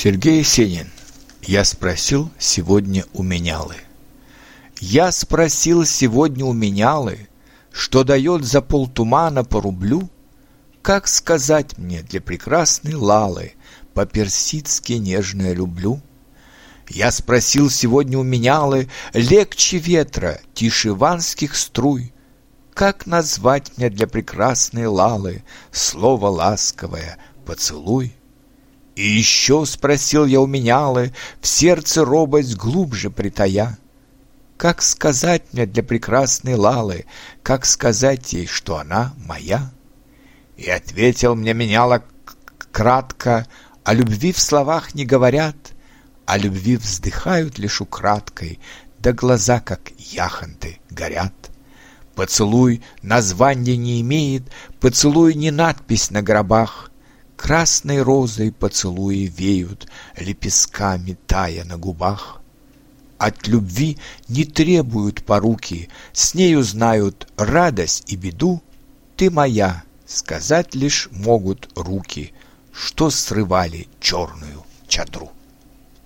Сергей Сенин. Я спросил сегодня у менялы. Я спросил сегодня у менялы, Что дает за полтумана по рублю? Как сказать мне для прекрасной Лалы По-персидски нежное люблю? Я спросил сегодня у менялы Легче ветра, тише ванских струй, Как назвать мне для прекрасной Лалы Слово ласковое «поцелуй»? И еще спросил я у менялы, В сердце робость глубже притая. Как сказать мне для прекрасной Лалы, Как сказать ей, что она моя? И ответил мне меняла кратко, О любви в словах не говорят, О любви вздыхают лишь украдкой, Да глаза, как яхонты, горят. Поцелуй названия не имеет, Поцелуй не надпись на гробах, Красной розой поцелуи веют, Лепестками тая на губах. От любви не требуют поруки, С нею знают радость и беду. Ты моя, сказать лишь могут руки, Что срывали черную чадру.